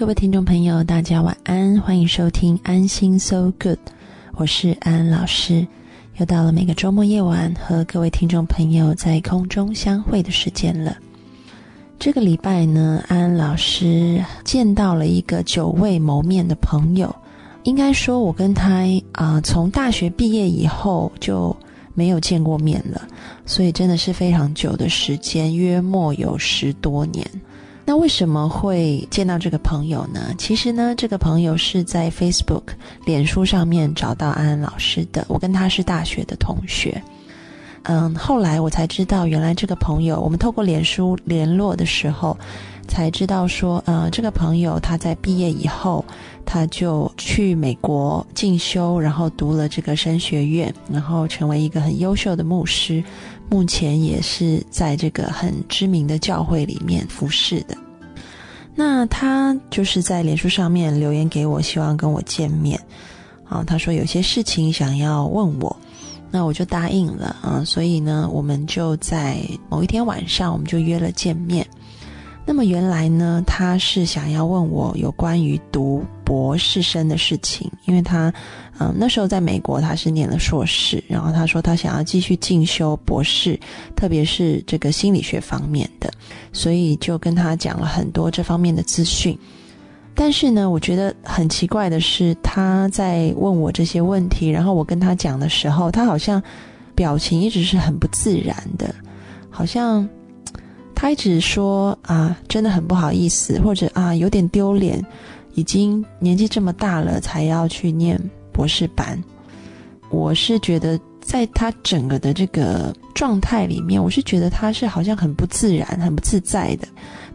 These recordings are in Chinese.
各位听众朋友，大家晚安，欢迎收听安心 So Good，我是安安老师。又到了每个周末夜晚和各位听众朋友在空中相会的时间了。这个礼拜呢，安安老师见到了一个久未谋面的朋友。应该说，我跟他啊，从大学毕业以后就没有见过面了，所以真的是非常久的时间，约莫有十多年。那为什么会见到这个朋友呢？其实呢，这个朋友是在 Facebook 脸书上面找到安安老师的。我跟他是大学的同学，嗯，后来我才知道，原来这个朋友，我们透过脸书联络的时候，才知道说，呃，这个朋友他在毕业以后，他就去美国进修，然后读了这个神学院，然后成为一个很优秀的牧师。目前也是在这个很知名的教会里面服侍的。那他就是在脸书上面留言给我，希望跟我见面。啊，他说有些事情想要问我，那我就答应了啊。所以呢，我们就在某一天晚上，我们就约了见面。那么原来呢，他是想要问我有关于读博士生的事情，因为他，嗯，那时候在美国他是念了硕士，然后他说他想要继续进修博士，特别是这个心理学方面的，所以就跟他讲了很多这方面的资讯。但是呢，我觉得很奇怪的是，他在问我这些问题，然后我跟他讲的时候，他好像表情一直是很不自然的，好像。他一直说啊，真的很不好意思，或者啊有点丢脸，已经年纪这么大了才要去念博士班。我是觉得在他整个的这个状态里面，我是觉得他是好像很不自然、很不自在的。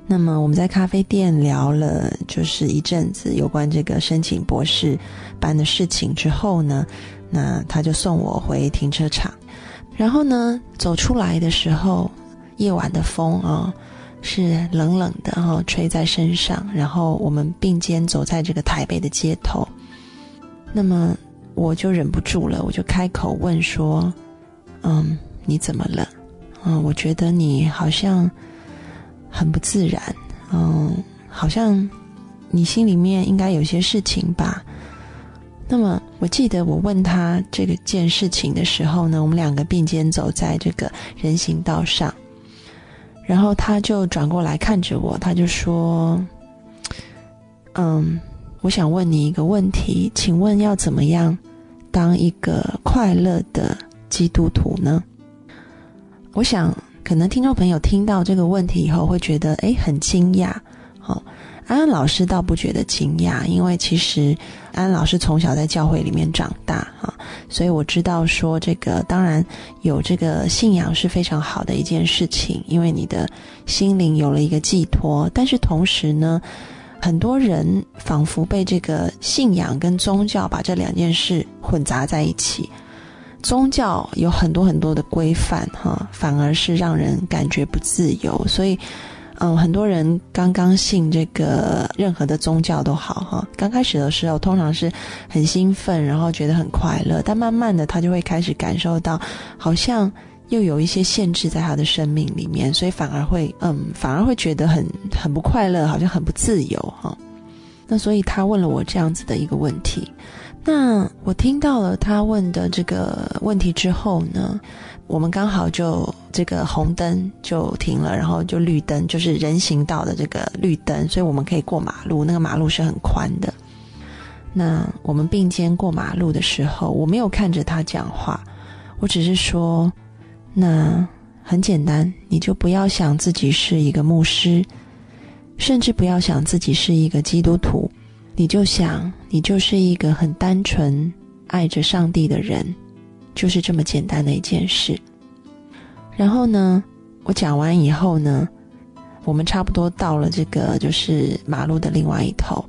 那么我们在咖啡店聊了就是一阵子有关这个申请博士班的事情之后呢，那他就送我回停车场，然后呢走出来的时候。夜晚的风啊，是冷冷的哈，吹在身上。然后我们并肩走在这个台北的街头，那么我就忍不住了，我就开口问说：“嗯，你怎么了？嗯，我觉得你好像很不自然，嗯，好像你心里面应该有些事情吧。”那么我记得我问他这个件事情的时候呢，我们两个并肩走在这个人行道上。然后他就转过来看着我，他就说：“嗯，我想问你一个问题，请问要怎么样当一个快乐的基督徒呢？”我想，可能听众朋友听到这个问题以后会觉得，哎，很惊讶，好。安安老师倒不觉得惊讶，因为其实安安老师从小在教会里面长大哈，所以我知道说这个当然有这个信仰是非常好的一件事情，因为你的心灵有了一个寄托。但是同时呢，很多人仿佛被这个信仰跟宗教把这两件事混杂在一起，宗教有很多很多的规范哈，反而是让人感觉不自由，所以。嗯，很多人刚刚信这个任何的宗教都好哈，刚开始的时候通常是很兴奋，然后觉得很快乐，但慢慢的他就会开始感受到，好像又有一些限制在他的生命里面，所以反而会嗯，反而会觉得很很不快乐，好像很不自由哈。那所以他问了我这样子的一个问题，那我听到了他问的这个问题之后呢？我们刚好就这个红灯就停了，然后就绿灯，就是人行道的这个绿灯，所以我们可以过马路。那个马路是很宽的。那我们并肩过马路的时候，我没有看着他讲话，我只是说：“那很简单，你就不要想自己是一个牧师，甚至不要想自己是一个基督徒，你就想你就是一个很单纯爱着上帝的人。”就是这么简单的一件事。然后呢，我讲完以后呢，我们差不多到了这个就是马路的另外一头。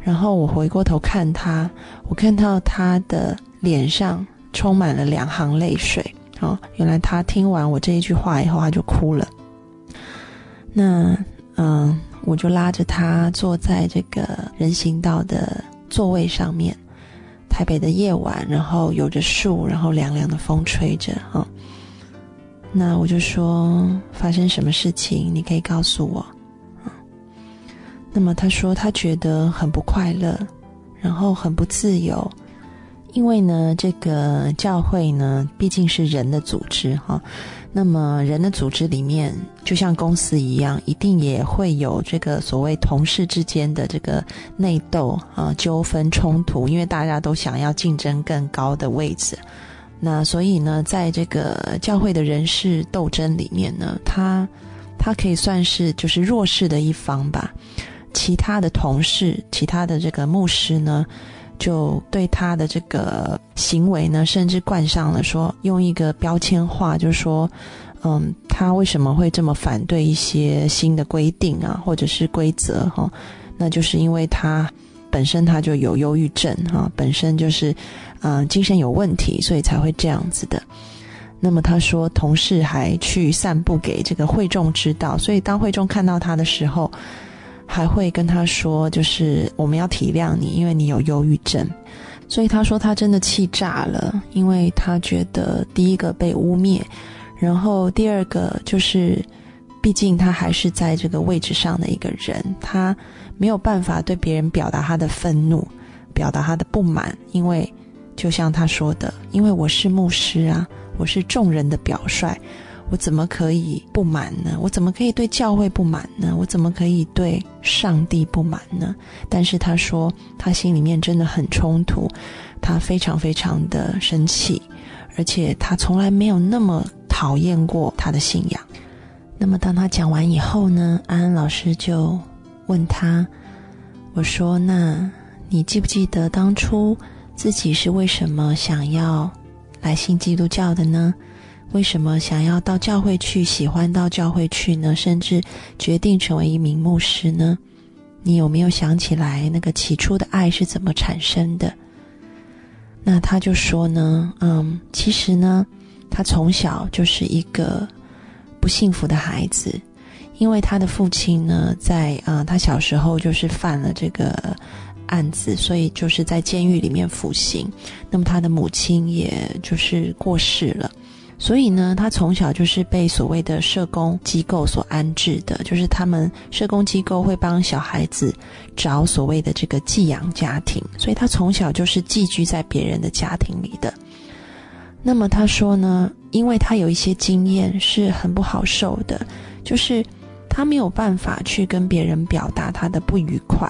然后我回过头看他，我看到他的脸上充满了两行泪水。哦，原来他听完我这一句话以后，他就哭了。那嗯，我就拉着他坐在这个人行道的座位上面。台北的夜晚，然后有着树，然后凉凉的风吹着，哈。那我就说，发生什么事情？你可以告诉我。那么他说他觉得很不快乐，然后很不自由。因为呢，这个教会呢，毕竟是人的组织哈。那么人的组织里面，就像公司一样，一定也会有这个所谓同事之间的这个内斗啊、纠纷冲突，因为大家都想要竞争更高的位置。那所以呢，在这个教会的人事斗争里面呢，他他可以算是就是弱势的一方吧。其他的同事，其他的这个牧师呢？就对他的这个行为呢，甚至冠上了说用一个标签化，就是说，嗯，他为什么会这么反对一些新的规定啊，或者是规则哈？那就是因为他本身他就有忧郁症哈，本身就是嗯精神有问题，所以才会这样子的。那么他说，同事还去散布给这个会众知道，所以当会众看到他的时候。还会跟他说，就是我们要体谅你，因为你有忧郁症，所以他说他真的气炸了，因为他觉得第一个被污蔑，然后第二个就是，毕竟他还是在这个位置上的一个人，他没有办法对别人表达他的愤怒，表达他的不满，因为就像他说的，因为我是牧师啊，我是众人的表率。我怎么可以不满呢？我怎么可以对教会不满呢？我怎么可以对上帝不满呢？但是他说，他心里面真的很冲突，他非常非常的生气，而且他从来没有那么讨厌过他的信仰。那么当他讲完以后呢，安安老师就问他：“我说，那你记不记得当初自己是为什么想要来信基督教的呢？”为什么想要到教会去？喜欢到教会去呢？甚至决定成为一名牧师呢？你有没有想起来那个起初的爱是怎么产生的？那他就说呢，嗯，其实呢，他从小就是一个不幸福的孩子，因为他的父亲呢，在啊，他小时候就是犯了这个案子，所以就是在监狱里面服刑。那么他的母亲也就是过世了。所以呢，他从小就是被所谓的社工机构所安置的，就是他们社工机构会帮小孩子找所谓的这个寄养家庭，所以他从小就是寄居在别人的家庭里的。那么他说呢，因为他有一些经验是很不好受的，就是他没有办法去跟别人表达他的不愉快。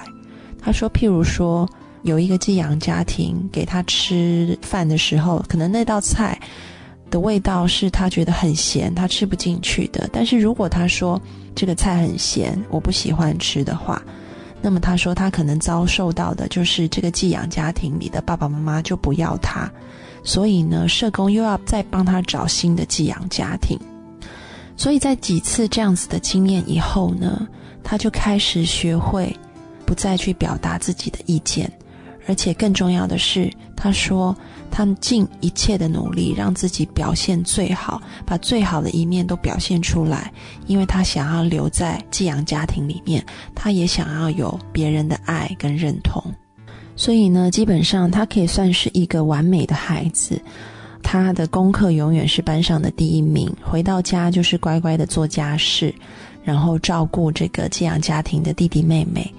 他说，譬如说有一个寄养家庭给他吃饭的时候，可能那道菜。的味道是他觉得很咸，他吃不进去的。但是如果他说这个菜很咸，我不喜欢吃的话，那么他说他可能遭受到的就是这个寄养家庭里的爸爸妈妈就不要他，所以呢，社工又要再帮他找新的寄养家庭。所以在几次这样子的经验以后呢，他就开始学会不再去表达自己的意见，而且更重要的是，他说。他尽一切的努力，让自己表现最好，把最好的一面都表现出来，因为他想要留在寄养家庭里面，他也想要有别人的爱跟认同。所以呢，基本上他可以算是一个完美的孩子。他的功课永远是班上的第一名，回到家就是乖乖的做家事，然后照顾这个寄养家庭的弟弟妹妹。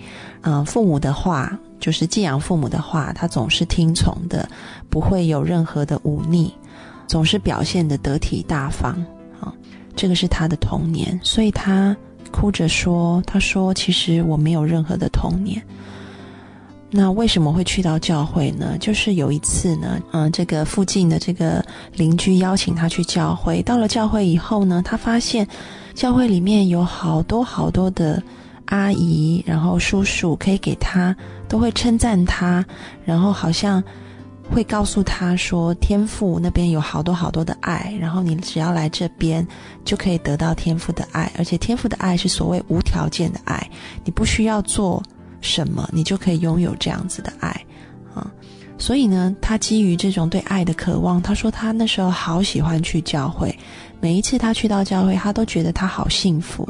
嗯，父母的话。就是寄养父母的话，他总是听从的，不会有任何的忤逆，总是表现的得体大方。啊，这个是他的童年，所以他哭着说：“他说其实我没有任何的童年。那为什么会去到教会呢？就是有一次呢，嗯，这个附近的这个邻居邀请他去教会。到了教会以后呢，他发现教会里面有好多好多的。”阿姨，然后叔叔可以给他，都会称赞他，然后好像会告诉他说，天父那边有好多好多的爱，然后你只要来这边就可以得到天父的爱，而且天父的爱是所谓无条件的爱，你不需要做什么，你就可以拥有这样子的爱啊。所以呢，他基于这种对爱的渴望，他说他那时候好喜欢去教会，每一次他去到教会，他都觉得他好幸福，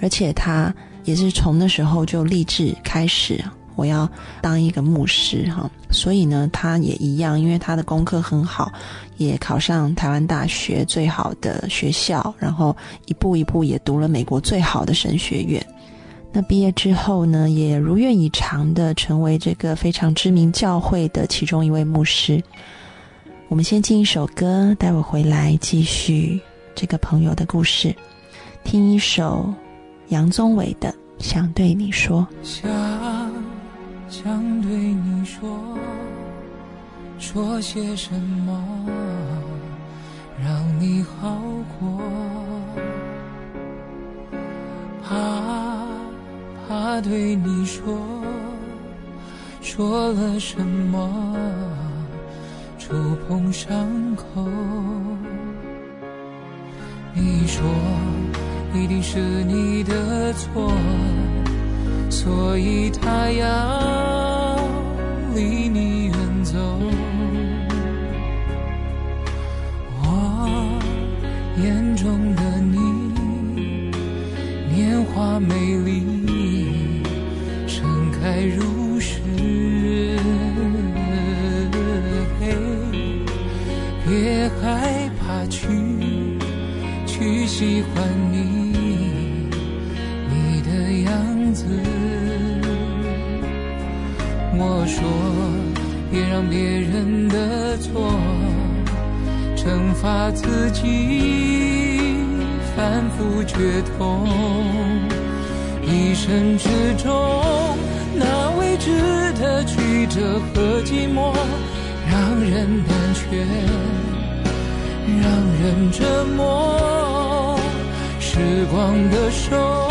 而且他。也是从那时候就立志开始，我要当一个牧师哈。所以呢，他也一样，因为他的功课很好，也考上台湾大学最好的学校，然后一步一步也读了美国最好的神学院。那毕业之后呢，也如愿以偿的成为这个非常知名教会的其中一位牧师。我们先进一首歌，待会回来继续这个朋友的故事。听一首杨宗纬的《想对你说》。想想对你说，说些什么让你好过？怕怕对你说，说了什么触碰伤口？你说一定是你的错，所以他要离你远走。我眼中的你。年华美丽，盛开如诗。别害怕去，去喜欢你，我说，别让别人的错惩罚自己。反复决痛，一生之中，那未知的曲折和寂寞，让人胆怯，让人折磨。时光的手，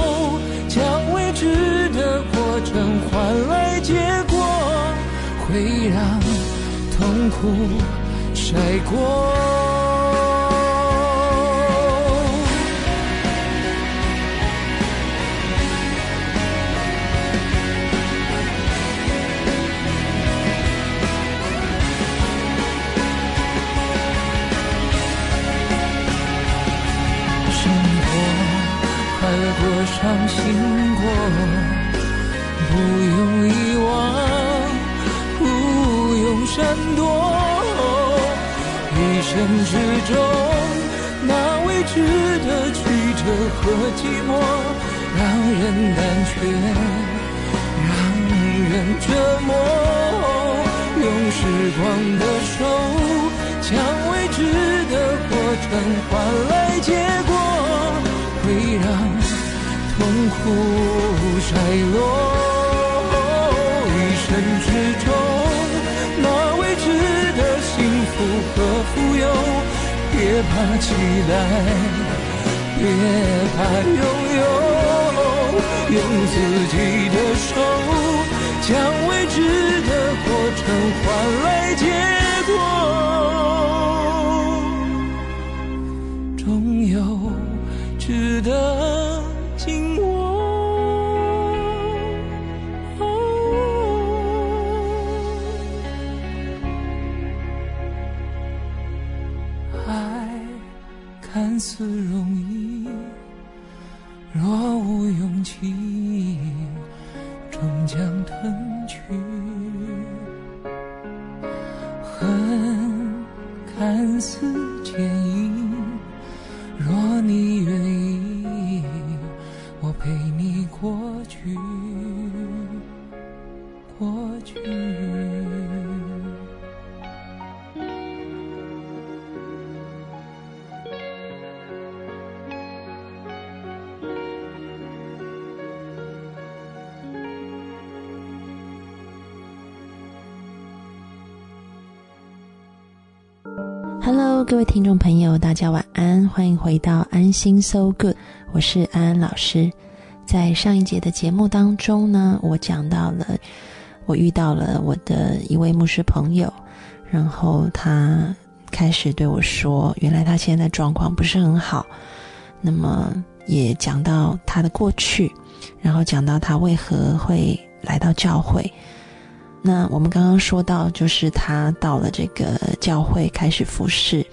将未知的过程换来结果，会让痛苦晒过。让。痛苦衰落，一生之中，那未知的幸福和富有，别怕期待，别怕拥有，用自己的手，将未知的过程换来结果，看似容易，若无勇气，终将褪去。恨看似坚硬，若你愿各位听众朋友，大家晚安，欢迎回到安心 So Good，我是安安老师。在上一节的节目当中呢，我讲到了我遇到了我的一位牧师朋友，然后他开始对我说，原来他现在状况不是很好，那么也讲到他的过去，然后讲到他为何会来到教会。那我们刚刚说到，就是他到了这个教会开始服侍。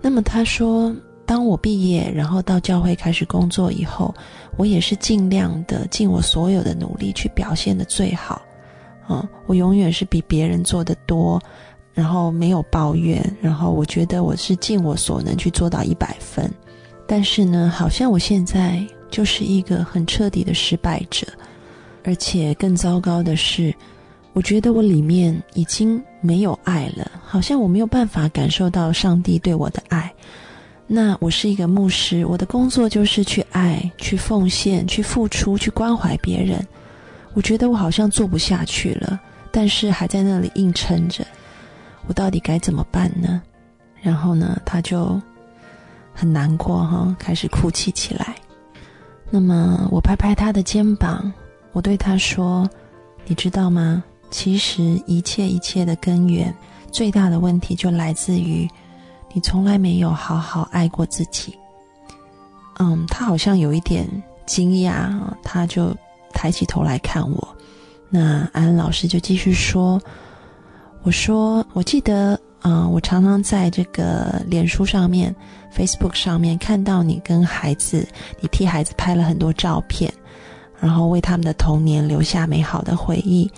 那么他说，当我毕业，然后到教会开始工作以后，我也是尽量的尽我所有的努力去表现的最好。嗯，我永远是比别人做的多，然后没有抱怨，然后我觉得我是尽我所能去做到一百分。但是呢，好像我现在。就是一个很彻底的失败者，而且更糟糕的是，我觉得我里面已经没有爱了，好像我没有办法感受到上帝对我的爱。那我是一个牧师，我的工作就是去爱、去奉献、去付出、去关怀别人。我觉得我好像做不下去了，但是还在那里硬撑着。我到底该怎么办呢？然后呢，他就很难过哈，开始哭泣起来。那么我拍拍他的肩膀，我对他说：“你知道吗？其实一切一切的根源，最大的问题就来自于……”你从来没有好好爱过自己。嗯，他好像有一点惊讶，他就抬起头来看我。那安老师就继续说：“我说，我记得，嗯，我常常在这个脸书上面、Facebook 上面看到你跟孩子，你替孩子拍了很多照片，然后为他们的童年留下美好的回忆。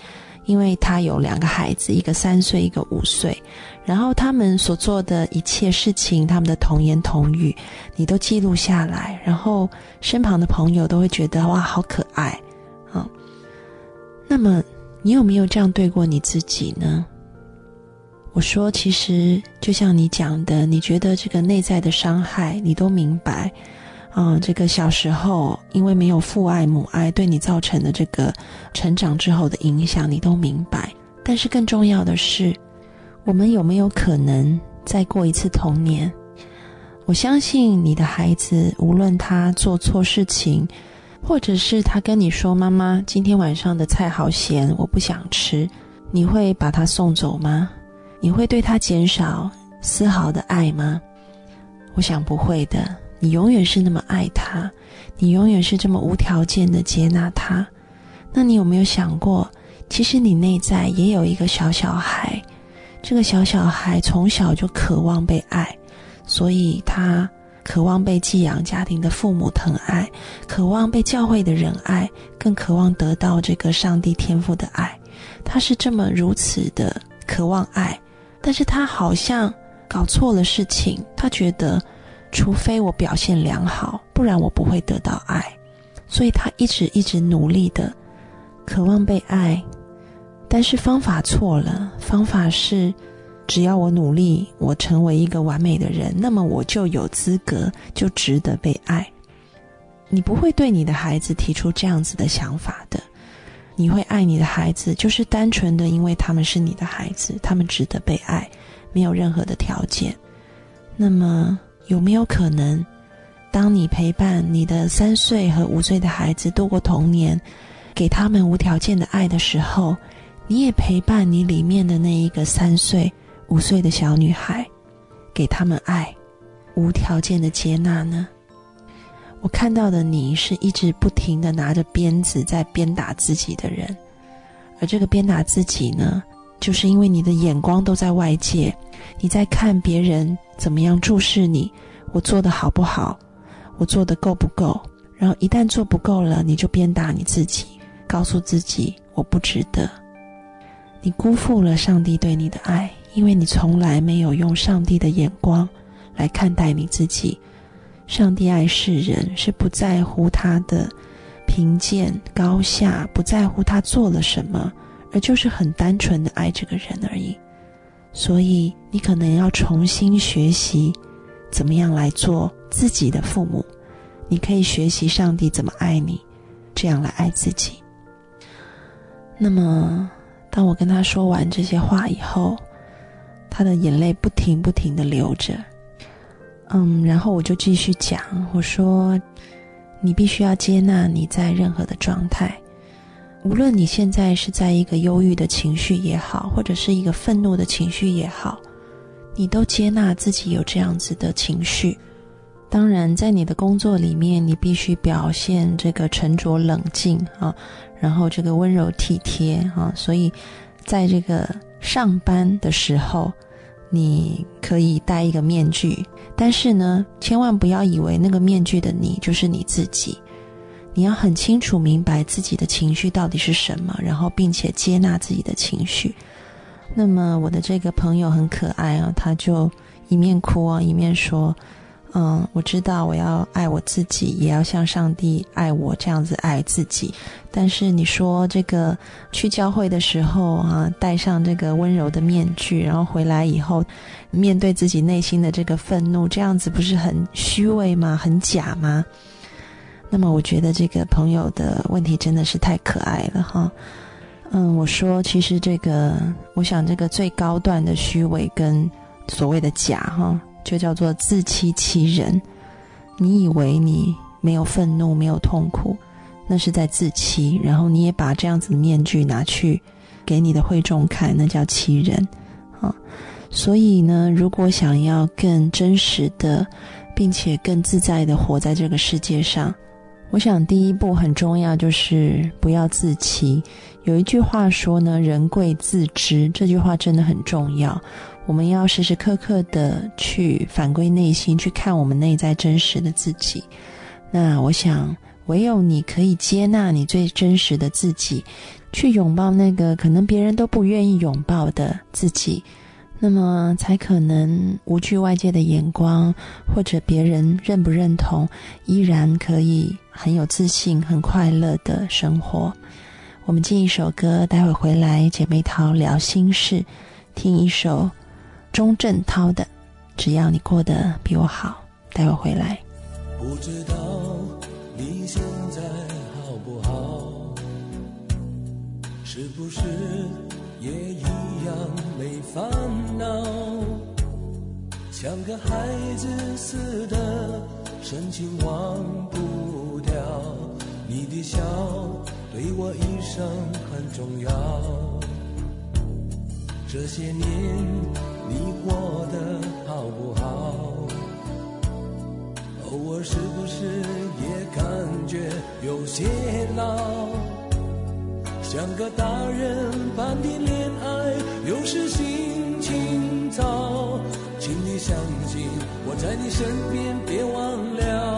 因为他有两个孩子，一个三岁，一个五岁。”然后他们所做的一切事情，他们的童言童语，你都记录下来。然后身旁的朋友都会觉得哇，好可爱啊。那么你有没有这样对过你自己呢？我说，其实就像你讲的，你觉得这个内在的伤害，你都明白嗯。这个小时候因为没有父爱母爱对你造成的这个成长之后的影响，你都明白。但是更重要的是。我们有没有可能再过一次童年？我相信你的孩子，无论他做错事情，或者是他跟你说：“妈妈，今天晚上的菜好咸，我不想吃。”你会把他送走吗？你会对他减少丝毫的爱吗？我想不会的。你永远是那么爱他，你永远是这么无条件的接纳他。那你有没有想过，其实你内在也有一个小小孩？这个小小孩从小就渴望被爱，所以他渴望被寄养家庭的父母疼爱，渴望被教会的人爱，更渴望得到这个上帝天赋的爱。他是这么如此的渴望爱，但是他好像搞错了事情。他觉得，除非我表现良好，不然我不会得到爱。所以他一直一直努力的渴望被爱。但是方法错了，方法是，只要我努力，我成为一个完美的人，那么我就有资格，就值得被爱。你不会对你的孩子提出这样子的想法的，你会爱你的孩子，就是单纯的因为他们是你的孩子，他们值得被爱，没有任何的条件。那么有没有可能，当你陪伴你的三岁和五岁的孩子度过童年，给他们无条件的爱的时候？你也陪伴你里面的那一个三岁、五岁的小女孩，给他们爱，无条件的接纳呢？我看到的你是一直不停的拿着鞭子在鞭打自己的人，而这个鞭打自己呢，就是因为你的眼光都在外界，你在看别人怎么样注视你，我做的好不好，我做的够不够？然后一旦做不够了，你就鞭打你自己，告诉自己我不值得。你辜负了上帝对你的爱，因为你从来没有用上帝的眼光来看待你自己。上帝爱世人，是不在乎他的贫贱高下，不在乎他做了什么，而就是很单纯的爱这个人而已。所以，你可能要重新学习怎么样来做自己的父母。你可以学习上帝怎么爱你，这样来爱自己。那么。当我跟他说完这些话以后，他的眼泪不停不停的流着。嗯，然后我就继续讲，我说：“你必须要接纳你在任何的状态，无论你现在是在一个忧郁的情绪也好，或者是一个愤怒的情绪也好，你都接纳自己有这样子的情绪。当然，在你的工作里面，你必须表现这个沉着冷静啊。”然后这个温柔体贴啊，所以，在这个上班的时候，你可以戴一个面具，但是呢，千万不要以为那个面具的你就是你自己，你要很清楚明白自己的情绪到底是什么，然后并且接纳自己的情绪。那么我的这个朋友很可爱啊，他就一面哭啊，一面说：“嗯，我知道我要爱我自己，也要像上帝爱我这样子爱自己。但是你说这个去教会的时候啊，戴上这个温柔的面具，然后回来以后面对自己内心的这个愤怒，这样子不是很虚伪吗？很假吗？那么我觉得这个朋友的问题真的是太可爱了哈。嗯，我说其实这个，我想这个最高段的虚伪跟所谓的假哈。就叫做自欺欺人。你以为你没有愤怒、没有痛苦，那是在自欺。然后你也把这样子的面具拿去给你的会众看，那叫欺人啊。所以呢，如果想要更真实的，并且更自在的活在这个世界上，我想第一步很重要，就是不要自欺。有一句话说呢：“人贵自知。”这句话真的很重要。我们要时时刻刻的去反归内心，去看我们内在真实的自己。那我想，唯有你可以接纳你最真实的自己，去拥抱那个可能别人都不愿意拥抱的自己，那么才可能无惧外界的眼光或者别人认不认同，依然可以很有自信、很快乐的生活。我们进一首歌，待会回来姐妹淘聊心事，听一首。钟镇涛的，只要你过得比我好，待会回来。不知道你现在好不好？是不是也一样没烦恼？像个孩子似的，深情忘不。你的笑对我一生很重要。这些年。你过得好不好？偶尔是不是也感觉有些老？像个大人般的恋爱，有时心情糟。请你相信我在你身边，别忘了。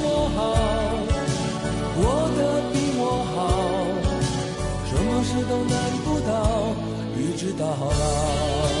我好，过得比我好。什么事都难不倒，一直到老。